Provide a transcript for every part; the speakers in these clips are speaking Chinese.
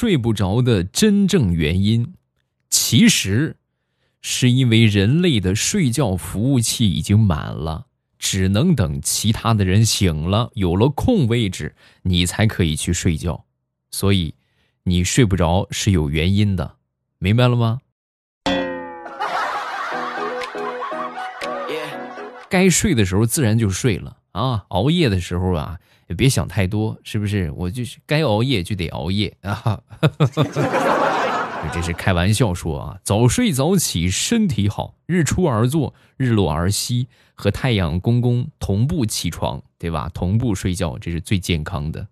睡不着的真正原因，其实是因为人类的睡觉服务器已经满了，只能等其他的人醒了，有了空位置，你才可以去睡觉。所以，你睡不着是有原因的，明白了吗？该睡的时候自然就睡了啊！熬夜的时候啊，也别想太多，是不是？我就是该熬夜就得熬夜啊！这是开玩笑说啊，早睡早起身体好，日出而作，日落而息，和太阳公公同步起床，对吧？同步睡觉，这是最健康的。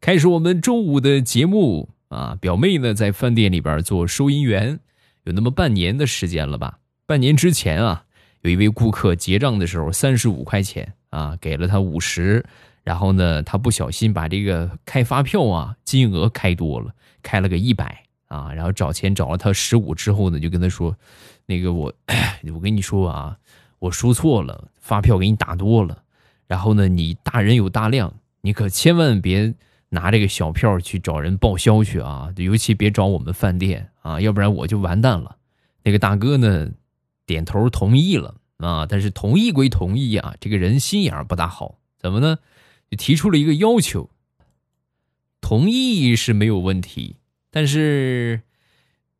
开始我们中午的节目啊！表妹呢在饭店里边做收银员，有那么半年的时间了吧？半年之前啊。有一位顾客结账的时候，三十五块钱啊，给了他五十，然后呢，他不小心把这个开发票啊金额开多了，开了个一百啊，然后找钱找了他十五之后呢，就跟他说，那个我 我跟你说啊，我说错了，发票给你打多了，然后呢，你大人有大量，你可千万别拿这个小票去找人报销去啊，尤其别找我们饭店啊，要不然我就完蛋了。那个大哥呢？点头同意了啊，但是同意归同意啊，这个人心眼不大好，怎么呢？就提出了一个要求。同意是没有问题，但是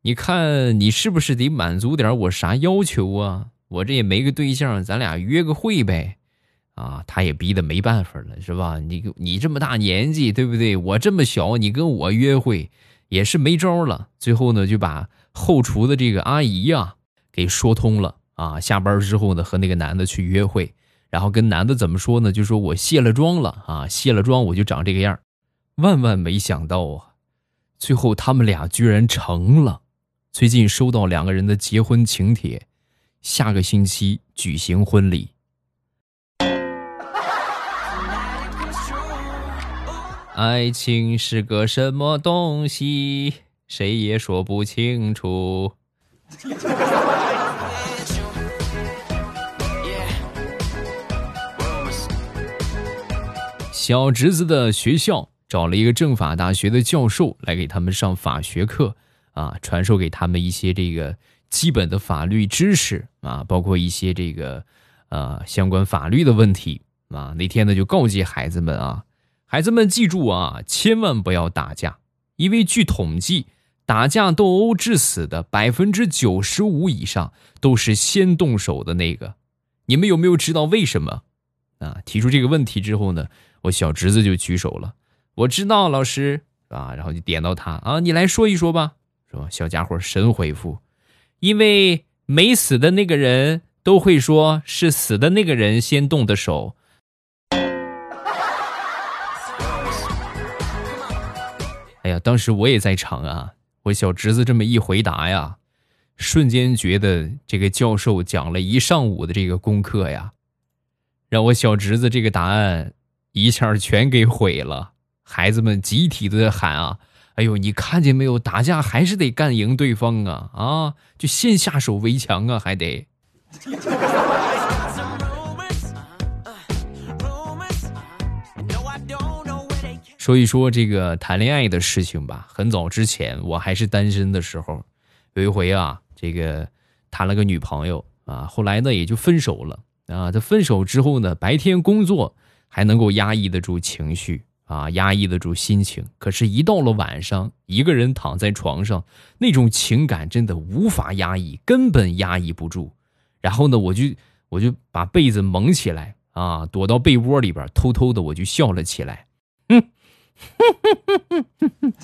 你看你是不是得满足点我啥要求啊？我这也没个对象，咱俩约个会呗。啊，他也逼得没办法了，是吧？你你这么大年纪，对不对？我这么小，你跟我约会也是没招了。最后呢，就把后厨的这个阿姨呀。给说通了啊！下班之后呢，和那个男的去约会，然后跟男的怎么说呢？就说我卸了妆了啊，卸了妆我就长这个样万万没想到啊，最后他们俩居然成了。最近收到两个人的结婚请帖，下个星期举行婚礼。爱情是个什么东西？谁也说不清楚。小侄子的学校找了一个政法大学的教授来给他们上法学课，啊，传授给他们一些这个基本的法律知识啊，包括一些这个呃相关法律的问题啊。那天呢就告诫孩子们啊，孩子们记住啊，千万不要打架，因为据统计，打架斗殴致死的百分之九十五以上都是先动手的那个。你们有没有知道为什么？啊，提出这个问题之后呢？我小侄子就举手了，我知道老师啊，然后就点到他啊，你来说一说吧，是吧？小家伙神回复，因为没死的那个人都会说是死的那个人先动的手。哎呀，当时我也在场啊，我小侄子这么一回答呀，瞬间觉得这个教授讲了一上午的这个功课呀，让我小侄子这个答案。一下全给毁了，孩子们集体的喊啊！哎呦，你看见没有？打架还是得干赢对方啊！啊，就先下手为强啊，还得。说一说这个谈恋爱的事情吧。很早之前，我还是单身的时候，有一回啊，这个谈了个女朋友啊，后来呢也就分手了啊。他分手之后呢，白天工作。还能够压抑得住情绪啊，压抑得住心情。可是，一到了晚上，一个人躺在床上，那种情感真的无法压抑，根本压抑不住。然后呢，我就我就把被子蒙起来啊，躲到被窝里边，偷偷的我就笑了起来。嗯，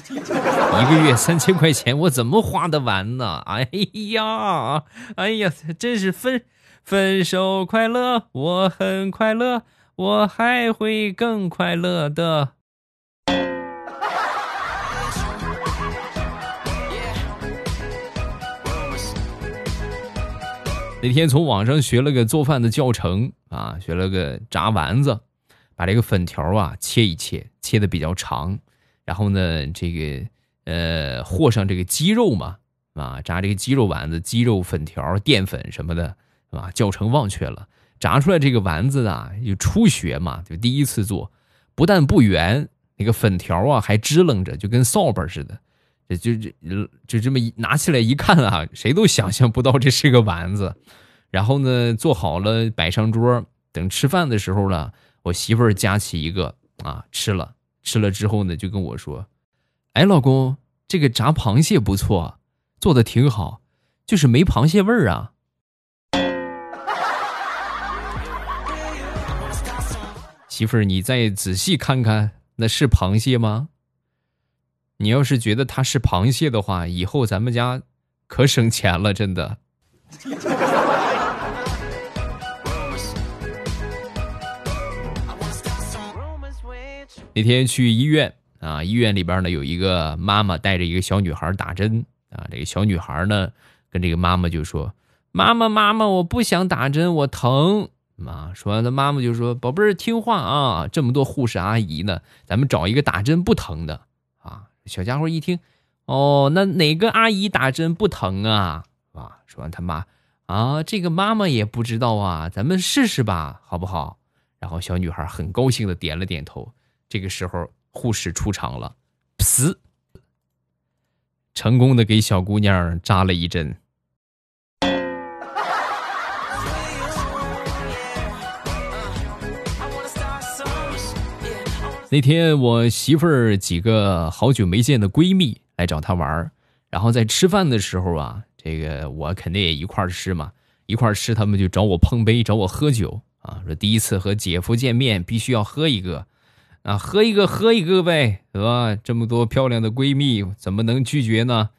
一个月三千块钱，我怎么花得完呢？哎呀，哎呀，真是分分手快乐，我很快乐。我还会更快乐的。那天从网上学了个做饭的教程啊，学了个炸丸子，把这个粉条啊切一切，切的比较长，然后呢，这个呃和上这个鸡肉嘛啊，炸这个鸡肉丸子，鸡肉粉条、淀粉什么的，啊？教程忘却了。炸出来这个丸子啊，就初学嘛，就第一次做，不但不圆，那个粉条啊还支棱着，就跟扫把似的。这就就就这么一拿起来一看啊，谁都想象不到这是个丸子。然后呢，做好了摆上桌，等吃饭的时候了，我媳妇儿夹起一个啊吃了，吃了之后呢，就跟我说：“哎，老公，这个炸螃蟹不错，做的挺好，就是没螃蟹味儿啊。”媳妇儿，你再仔细看看，那是螃蟹吗？你要是觉得它是螃蟹的话，以后咱们家可省钱了，真的。那天去医院啊，医院里边呢有一个妈妈带着一个小女孩打针啊，这个小女孩呢跟这个妈妈就说：“妈妈，妈妈，我不想打针，我疼。”妈，说完，他妈妈就说：“宝贝儿，听话啊！这么多护士阿姨呢，咱们找一个打针不疼的啊。”小家伙一听，哦，那哪个阿姨打针不疼啊？啊，说完他妈啊，这个妈妈也不知道啊，咱们试试吧，好不好？然后小女孩很高兴的点了点头。这个时候，护士出场了，噗，成功的给小姑娘扎了一针。那天我媳妇儿几个好久没见的闺蜜来找她玩儿，然后在吃饭的时候啊，这个我肯定也一块儿吃嘛，一块儿吃，他们就找我碰杯，找我喝酒啊，说第一次和姐夫见面，必须要喝一个，啊，喝一个喝一个呗，对吧？这么多漂亮的闺蜜，怎么能拒绝呢？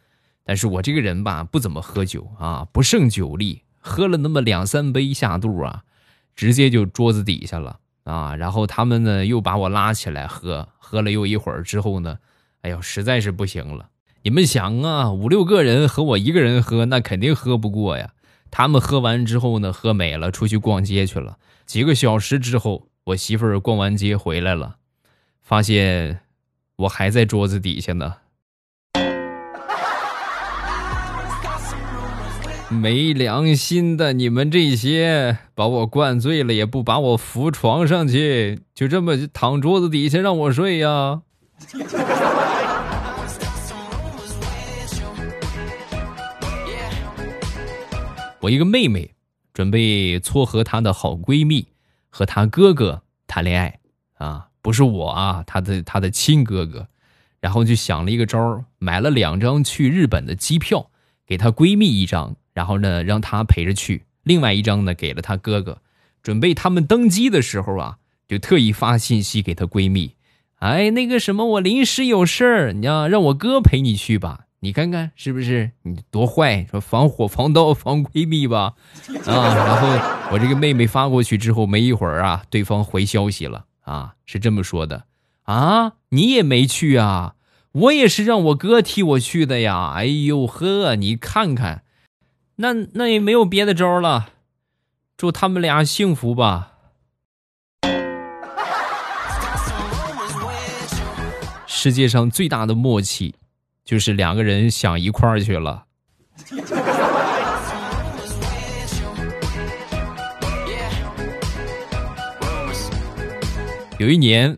但是我这个人吧，不怎么喝酒啊，不胜酒力，喝了那么两三杯下肚啊，直接就桌子底下了。啊，然后他们呢又把我拉起来喝，喝了又一会儿之后呢，哎呦，实在是不行了。你们想啊，五六个人和我一个人喝，那肯定喝不过呀。他们喝完之后呢，喝美了，出去逛街去了。几个小时之后，我媳妇儿逛完街回来了，发现我还在桌子底下呢。没良心的你们这些，把我灌醉了也不把我扶床上去，就这么躺桌子底下让我睡呀！我一个妹妹准备撮合她的好闺蜜和她哥哥谈恋爱啊，不是我啊，她的她的亲哥哥，然后就想了一个招儿买了两张去日本的机票，给她闺蜜一张。然后呢，让他陪着去。另外一张呢，给了他哥哥。准备他们登机的时候啊，就特意发信息给他闺蜜：“哎，那个什么，我临时有事儿，你要让我哥陪你去吧？你看看是不是？你多坏，说防火防盗防闺蜜吧？啊！然后我这个妹妹发过去之后，没一会儿啊，对方回消息了啊，是这么说的：啊，你也没去啊？我也是让我哥替我去的呀。哎呦呵，你看看。”那那也没有别的招了，祝他们俩幸福吧。世界上最大的默契，就是两个人想一块儿去了。有一年，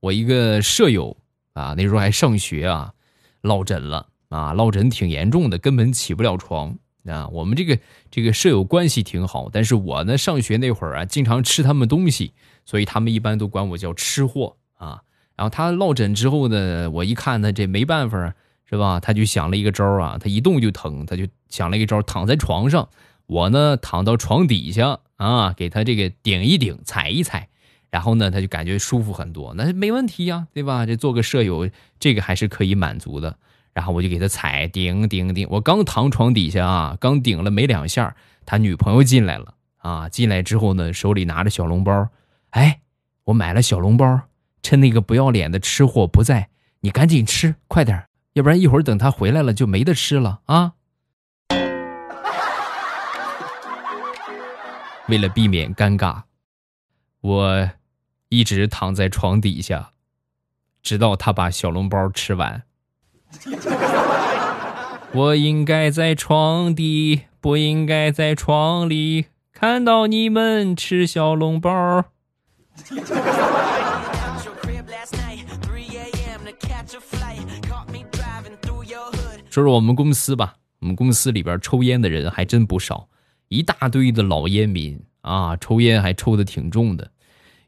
我一个舍友啊，那时候还上学啊，落枕了啊，落枕挺严重的，根本起不了床。啊，我们这个这个舍友关系挺好，但是我呢，上学那会儿啊，经常吃他们东西，所以他们一般都管我叫吃货啊。然后他落枕之后呢，我一看他这没办法，是吧？他就想了一个招啊，他一动就疼，他就想了一个招，躺在床上，我呢躺到床底下啊，给他这个顶一顶，踩一踩，然后呢，他就感觉舒服很多，那没问题呀，对吧？这做个舍友，这个还是可以满足的。然后我就给他踩顶顶顶，我刚躺床底下啊，刚顶了没两下，他女朋友进来了啊，进来之后呢，手里拿着小笼包，哎，我买了小笼包，趁那个不要脸的吃货不在，你赶紧吃，快点，要不然一会儿等他回来了就没得吃了啊。为了避免尴尬，我一直躺在床底下，直到他把小笼包吃完。我应该在床底，不应该在床里看到你们吃小笼包。说说我们公司吧，我们公司里边抽烟的人还真不少，一大堆的老烟民啊，抽烟还抽的挺重的。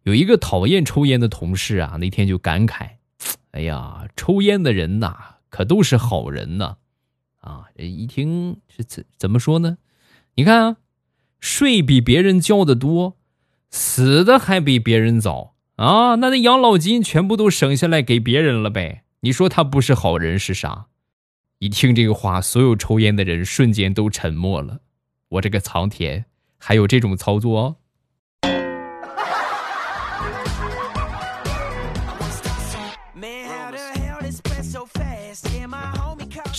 有一个讨厌抽烟的同事啊，那天就感慨：“哎呀，抽烟的人呐，可都是好人呐！”啊，一听是怎怎么说呢？你看啊，税比别人交的多，死的还比别人早啊，那那养老金全部都省下来给别人了呗？你说他不是好人是啥？一听这个话，所有抽烟的人瞬间都沉默了。我这个苍天，还有这种操作？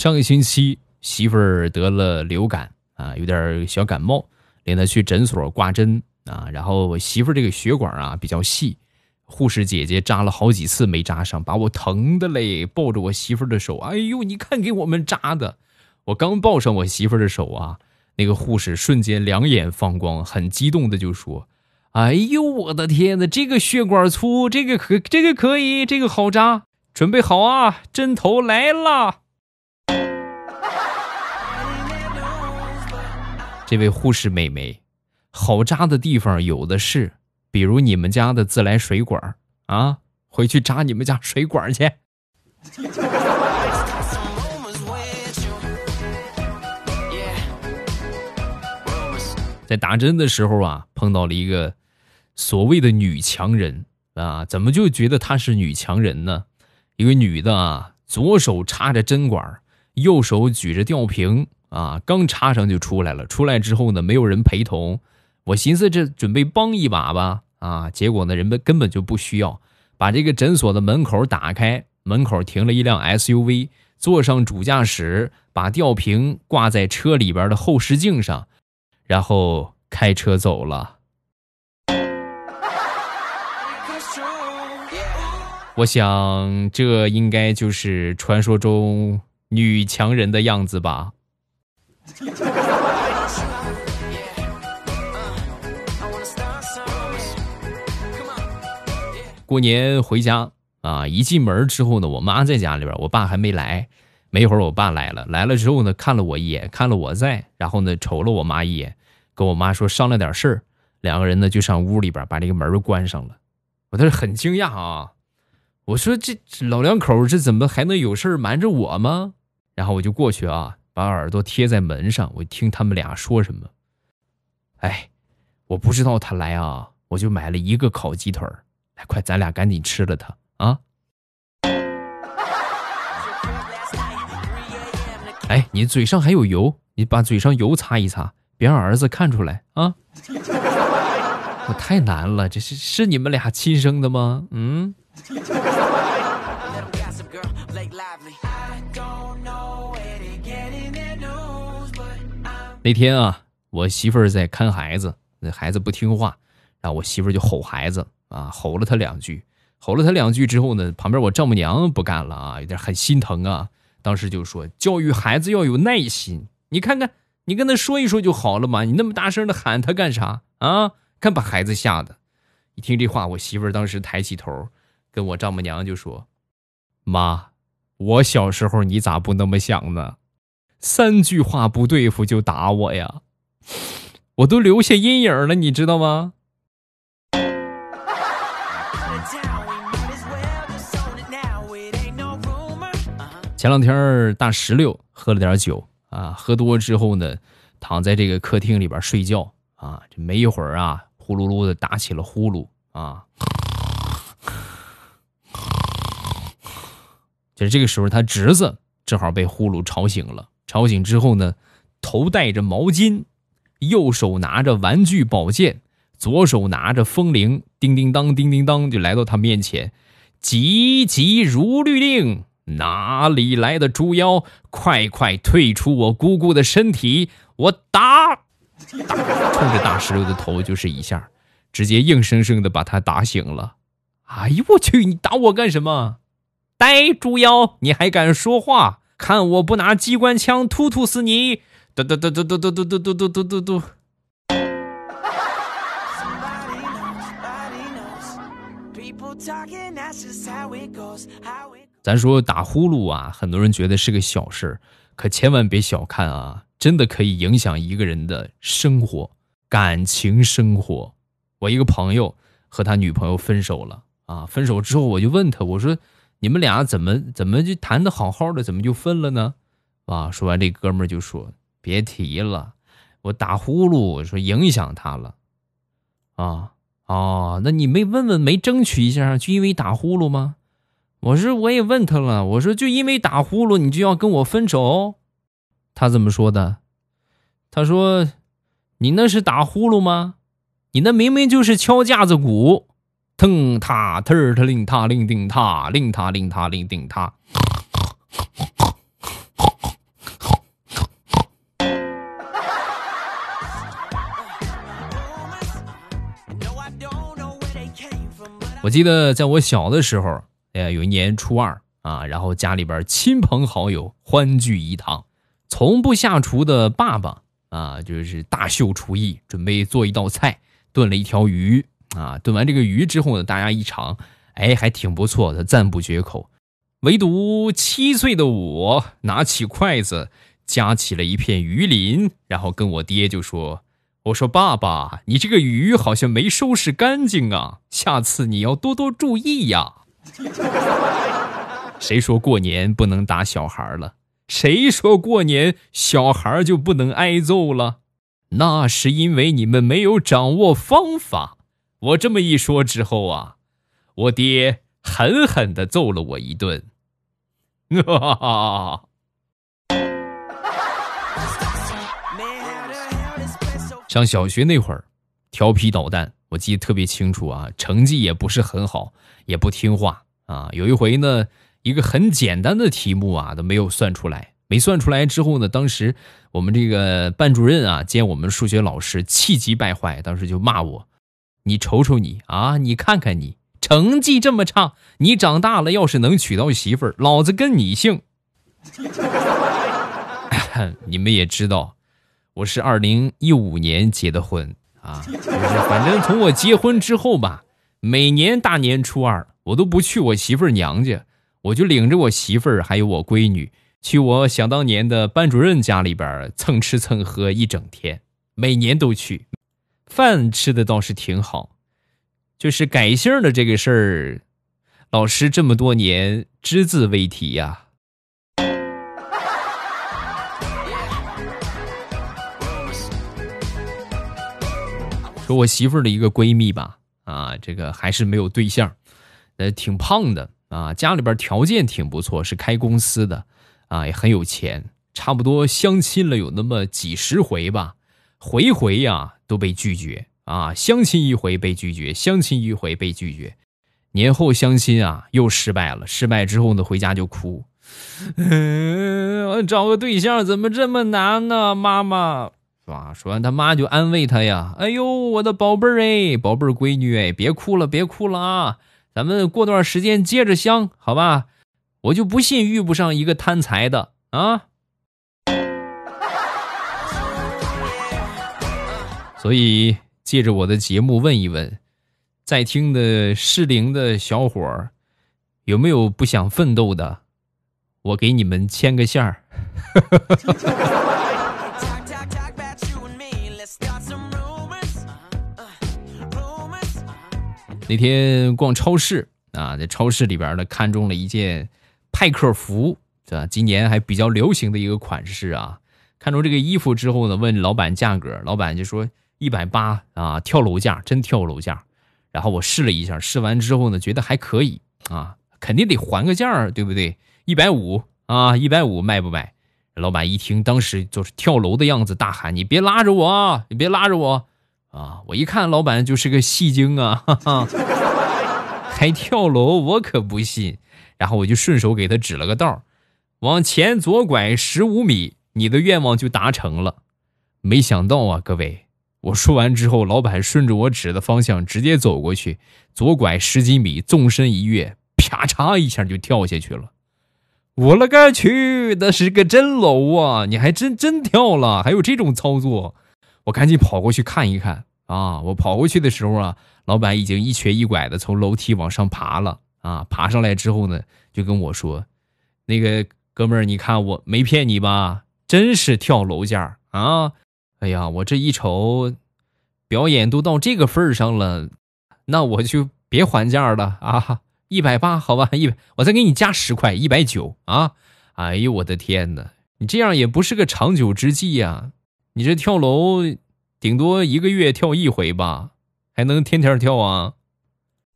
上个星期，媳妇儿得了流感啊，有点小感冒，领她去诊所挂针啊。然后我媳妇儿这个血管啊比较细，护士姐姐扎了好几次没扎上，把我疼的嘞，抱着我媳妇儿的手，哎呦，你看给我们扎的。我刚抱上我媳妇儿的手啊，那个护士瞬间两眼放光，很激动的就说：“哎呦，我的天呐，这个血管粗，这个可这个可以，这个好扎，准备好啊，针头来了。”这位护士美眉，好扎的地方有的是，比如你们家的自来水管啊，回去扎你们家水管去。在打针的时候啊，碰到了一个所谓的女强人啊，怎么就觉得她是女强人呢？一个女的啊，左手插着针管，右手举着吊瓶。啊，刚插上就出来了。出来之后呢，没有人陪同。我寻思这准备帮一把吧，啊，结果呢，人们根本就不需要。把这个诊所的门口打开，门口停了一辆 SUV，坐上主驾驶，把吊瓶挂在车里边的后视镜上，然后开车走了。我想，这应该就是传说中女强人的样子吧。过年回家啊，一进门之后呢，我妈在家里边，我爸还没来。没一会儿，我爸来了，来了之后呢，看了我一眼，看了我在，然后呢，瞅了我妈一眼，跟我妈说商量点事儿。两个人呢，就上屋里边把这个门关上了。我当时很惊讶啊，我说这老两口这怎么还能有事瞒着我吗？然后我就过去啊。把耳朵贴在门上，我听他们俩说什么。哎，我不知道他来啊，我就买了一个烤鸡腿儿。来，快，咱俩赶紧吃了它啊！哎，你嘴上还有油，你把嘴上油擦一擦，别让儿子看出来啊！我太难了，这是是你们俩亲生的吗？嗯。那天啊，我媳妇儿在看孩子，那孩子不听话，然后我媳妇儿就吼孩子啊，吼了他两句，吼了他两句之后呢，旁边我丈母娘不干了啊，有点很心疼啊，当时就说教育孩子要有耐心，你看看你跟他说一说就好了嘛，你那么大声的喊他干啥啊？看把孩子吓的。一听这话，我媳妇儿当时抬起头，跟我丈母娘就说：“妈，我小时候你咋不那么想呢？”三句话不对付就打我呀，我都留下阴影了，你知道吗？前两天大石榴喝了点酒啊，喝多之后呢，躺在这个客厅里边睡觉啊，这没一会儿啊，呼噜噜的打起了呼噜啊。就是这个时候，他侄子正好被呼噜吵醒了。吵醒之后呢，头戴着毛巾，右手拿着玩具宝剑，左手拿着风铃，叮叮当，叮叮当，就来到他面前，急急如律令，哪里来的猪妖？快快退出我姑姑的身体！我打，打，冲着大石榴的头就是一下，直接硬生生的把他打醒了。哎呦我去，你打我干什么？呆猪妖，你还敢说话？看我不拿机关枪突突死你！嘟嘟嘟嘟嘟嘟嘟嘟嘟嘟嘟嘟嘟。咱说打呼噜啊，很多人觉得是个小事可千万别小看啊，真的可以影响一个人的生活、感情生活。我一个朋友和他女朋友分手了啊，分手之后我就问他，我说你们俩怎么怎么就谈的好好的，怎么就分了呢？啊，说完这哥们儿就说别提了，我打呼噜，说影响他了。啊哦，那你没问问，没争取一下，就因为打呼噜吗？我说我也问他了，我说就因为打呼噜，你就要跟我分手？他怎么说的？他说：“你那是打呼噜吗？你那明明就是敲架子鼓，腾踏特儿特令踏令定踏令踏令踏令定踏。”我记得在我小的时候，哎，有一年初二啊，然后家里边亲朋好友欢聚一堂，从不下厨的爸爸啊，就是大秀厨艺，准备做一道菜，炖了一条鱼啊。炖完这个鱼之后呢，大家一尝，哎，还挺不错的，赞不绝口。唯独七岁的我，拿起筷子夹起了一片鱼鳞，然后跟我爹就说。我说：“爸爸，你这个鱼好像没收拾干净啊，下次你要多多注意呀。”谁说过年不能打小孩了？谁说过年小孩就不能挨揍了？那是因为你们没有掌握方法。我这么一说之后啊，我爹狠狠的揍了我一顿。哈哈哈。上小学那会儿，调皮捣蛋，我记得特别清楚啊，成绩也不是很好，也不听话啊。有一回呢，一个很简单的题目啊都没有算出来，没算出来之后呢，当时我们这个班主任啊兼我们数学老师气急败坏，当时就骂我：“你瞅瞅你啊，你看看你，成绩这么差，你长大了要是能娶到媳妇儿，老子跟你姓。”你们也知道。我是二零一五年结的婚啊，就是反正从我结婚之后吧，每年大年初二我都不去我媳妇儿娘家，我就领着我媳妇儿还有我闺女去我想当年的班主任家里边蹭吃蹭喝一整天，每年都去，饭吃的倒是挺好，就是改姓的这个事儿，老师这么多年只字未提呀。说我媳妇儿的一个闺蜜吧，啊，这个还是没有对象，呃，挺胖的啊，家里边条件挺不错，是开公司的，啊，也很有钱，差不多相亲了有那么几十回吧，回回呀都被拒绝啊，相亲一回被拒绝，相亲一回被拒绝，年后相亲啊又失败了，失败之后呢回家就哭，嗯，找个对象怎么这么难呢，妈妈。是吧？说完，他妈就安慰他呀：“哎呦，我的宝贝儿哎，宝贝儿闺女哎，别哭了，别哭了啊！咱们过段时间接着相，好吧？我就不信遇不上一个贪财的啊！所以借着我的节目问一问，在听的适龄的小伙儿，有没有不想奋斗的？我给你们牵个线儿。那天逛超市啊，在超市里边呢，看中了一件派克服，是吧？今年还比较流行的一个款式啊。看中这个衣服之后呢，问老板价格，老板就说一百八啊，跳楼价，真跳楼价。然后我试了一下，试完之后呢，觉得还可以啊，肯定得还个价对不对？一百五啊，一百五卖不卖？老板一听，当时就是跳楼的样子，大喊：“你别拉着我啊，你别拉着我！”啊！我一看，老板就是个戏精啊，哈哈，还跳楼，我可不信。然后我就顺手给他指了个道往前左拐十五米，你的愿望就达成了。没想到啊，各位，我说完之后，老板顺着我指的方向直接走过去，左拐十几米，纵身一跃，啪嚓一下就跳下去了。我勒个去，那是个真楼啊！你还真真跳了，还有这种操作。我赶紧跑过去看一看啊！我跑过去的时候啊，老板已经一瘸一拐的从楼梯往上爬了啊！爬上来之后呢，就跟我说：“那个哥们儿，你看我没骗你吧？真是跳楼价啊！哎呀，我这一瞅，表演都到这个份儿上了，那我就别还价了啊！一百八，好吧，一百，我再给你加十块，一百九啊！哎呦，我的天哪，你这样也不是个长久之计呀！你这跳楼，顶多一个月跳一回吧，还能天天跳啊？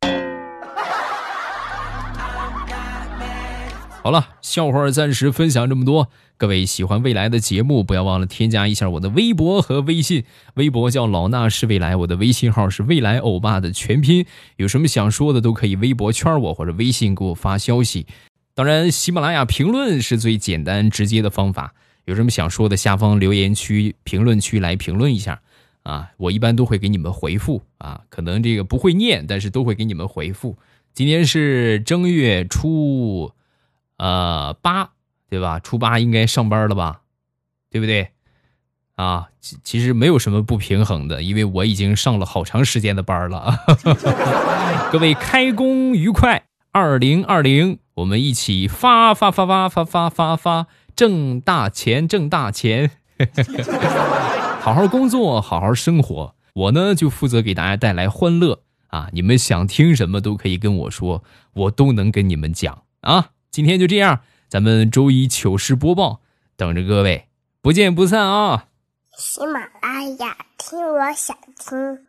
好了，笑话暂时分享这么多。各位喜欢未来的节目，不要忘了添加一下我的微博和微信。微博叫老衲是未来，我的微信号是未来欧巴的全拼。有什么想说的，都可以微博圈我或者微信给我发消息。当然，喜马拉雅评论是最简单直接的方法。有什么想说的，下方留言区、评论区来评论一下啊，我一般都会给你们回复啊。可能这个不会念，但是都会给你们回复。今天是正月初。呃，八，对吧？初八应该上班了吧，对不对？啊，其其实没有什么不平衡的，因为我已经上了好长时间的班了。各位开工愉快，二零二零，我们一起发发发发发发发发，挣大钱，挣大钱。好好工作，好好生活。我呢，就负责给大家带来欢乐啊！你们想听什么都可以跟我说，我都能跟你们讲啊。今天就这样，咱们周一糗事播报，等着各位，不见不散啊！喜马拉雅听，我想听。